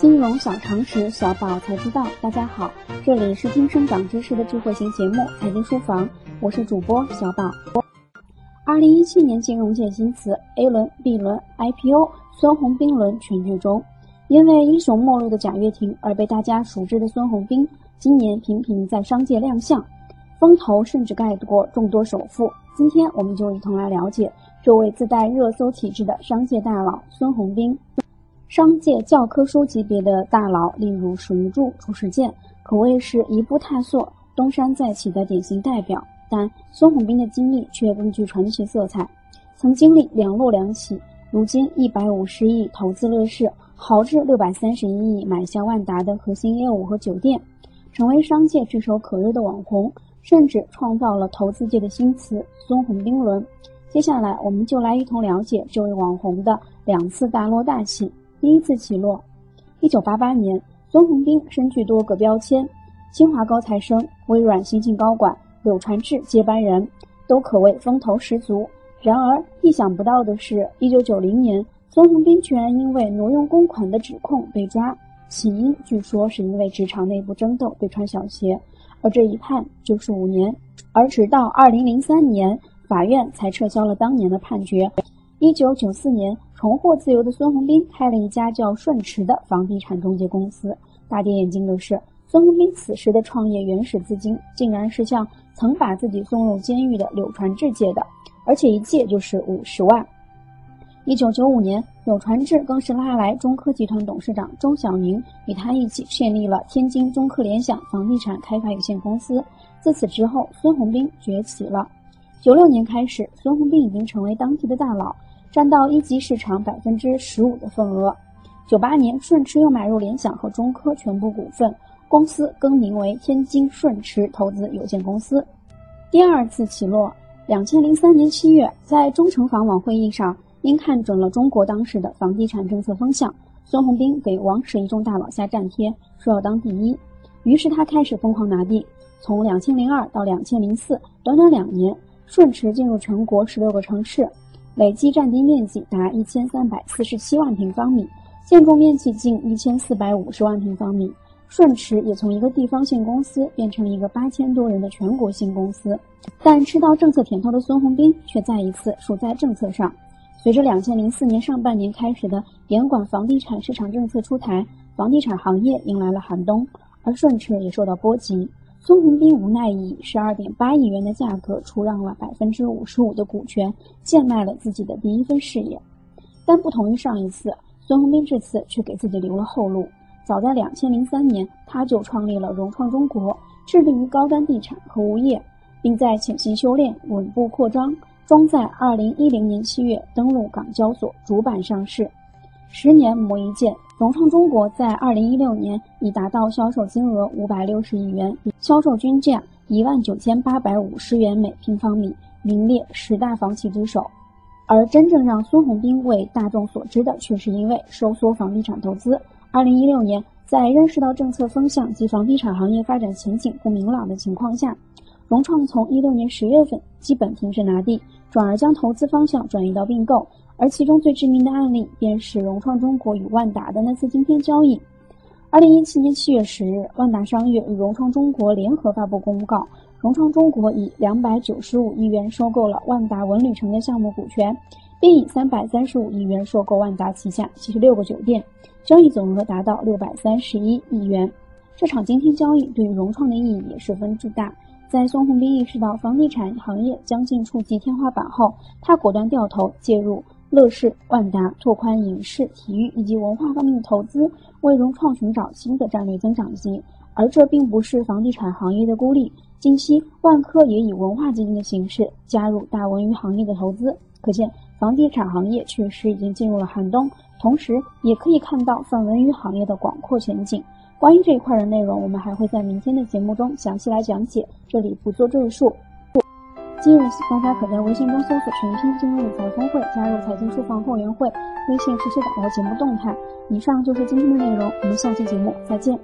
金融小常识，小宝才知道。大家好，这里是听生长知识的智慧型节目《财经书房》，我是主播小宝。二零一七年金融界新词 A 轮、B 轮、IPO，孙宏斌轮全剧终。因为英雄末路的贾跃亭而被大家熟知的孙宏斌，今年频频在商界亮相，风头甚至盖过众多首富。今天我们就一同来了解这位自带热搜体质的商界大佬孙宏斌。商界教科书级别的大佬，例如史玉柱、褚时健，可谓是一步踏错、东山再起的典型代表。但孙宏斌的经历却更具传奇色彩，曾经历两落两起，如今一百五十亿投资乐视，豪掷六百三十一亿买下万达的核心业务和酒店，成为商界炙手可热的网红，甚至创造了投资界的新词“孙宏斌轮”。接下来，我们就来一同了解这位网红的两次大落大起。第一次起落，一九八八年，孙宏斌身具多个标签：清华高材生、微软新晋高管、柳传志接班人，都可谓风头十足。然而，意想不到的是，一九九零年，孙宏斌居然因为挪用公款的指控被抓，起因据说是因为职场内部争斗被穿小鞋，而这一判就是五年。而直到二零零三年，法院才撤销了当年的判决。一九九四年。重获自由的孙宏斌开了一家叫顺驰的房地产中介公司。大跌眼镜的是，孙宏斌此时的创业原始资金竟然是向曾把自己送入监狱的柳传志借的，而且一借就是五十万。一九九五年，柳传志更是拉来中科集团董事长周小宁，与他一起建立了天津中科联想房地产开发有限公司。自此之后，孙宏斌崛起了。九六年开始，孙宏斌已经成为当地的大佬。占到一级市场百分之十五的份额。九八年，顺驰又买入联想和中科全部股份，公司更名为天津顺驰投资有限公司。第二次起落，两千零三年七月，在中城房网会议上，因看准了中国当时的房地产政策风向，孙宏斌给王石一众大佬下战帖，说要当第一。于是他开始疯狂拿地。从两千零二到两千零四，短短两年，顺驰进入全国十六个城市。累计占地面积达一千三百四十七万平方米，建筑面积近一千四百五十万平方米。顺驰也从一个地方性公司变成了一个八千多人的全国性公司。但吃到政策甜头的孙宏斌却再一次输在政策上。随着两千零四年上半年开始的严管房地产市场政策出台，房地产行业迎来了寒冬，而顺驰也受到波及。孙宏斌无奈以十二点八亿元的价格出让了百分之五十五的股权，贱卖了自己的第一份事业。但不同于上一次，孙宏斌这次却给自己留了后路。早在两千零三年，他就创立了融创中国，致力于高端地产和物业，并在潜心修炼、稳步扩张，终在二零一零年七月登陆港交所主板上市。十年磨一剑。融创中国在二零一六年已达到销售金额五百六十亿元，销售均价一万九千八百五十元每平方米，名列十大房企之首。而真正让孙宏斌为大众所知的，却是因为收缩房地产投资。二零一六年，在认识到政策风向及房地产行业发展前景不明朗的情况下，融创从一六年十月份基本停止拿地，转而将投资方向转移到并购。而其中最知名的案例，便是融创中国与万达的那次今天交易。二零一七年七月十日，万达商业与融创中国联合发布公告，融创中国以两百九十五亿元收购了万达文旅城的项目股权，并以三百三十五亿元收购万达旗下七十六个酒店，交易总额达到六百三十一亿元。这场今天交易对于融创的意义也十分巨大。在孙宏斌意识到房地产行业将近触及天花板后，他果断掉头介入。乐视、万达拓宽影视、体育以及文化方面的投资，为融创寻找新的战略增长机。而这并不是房地产行业的孤立。近期，万科也以文化基金的形式加入大文娱行业的投资，可见房地产行业确实已经进入了寒冬。同时，也可以看到泛文娱行业的广阔前景。关于这一块的内容，我们还会在明天的节目中详细来讲解，这里不做赘述。今日起，大家可在微信中搜索“全新金融理财峰会”，加入财经书房会员会，微信实时掌握节目动态。以上就是今天的内容，我们下期节目再见。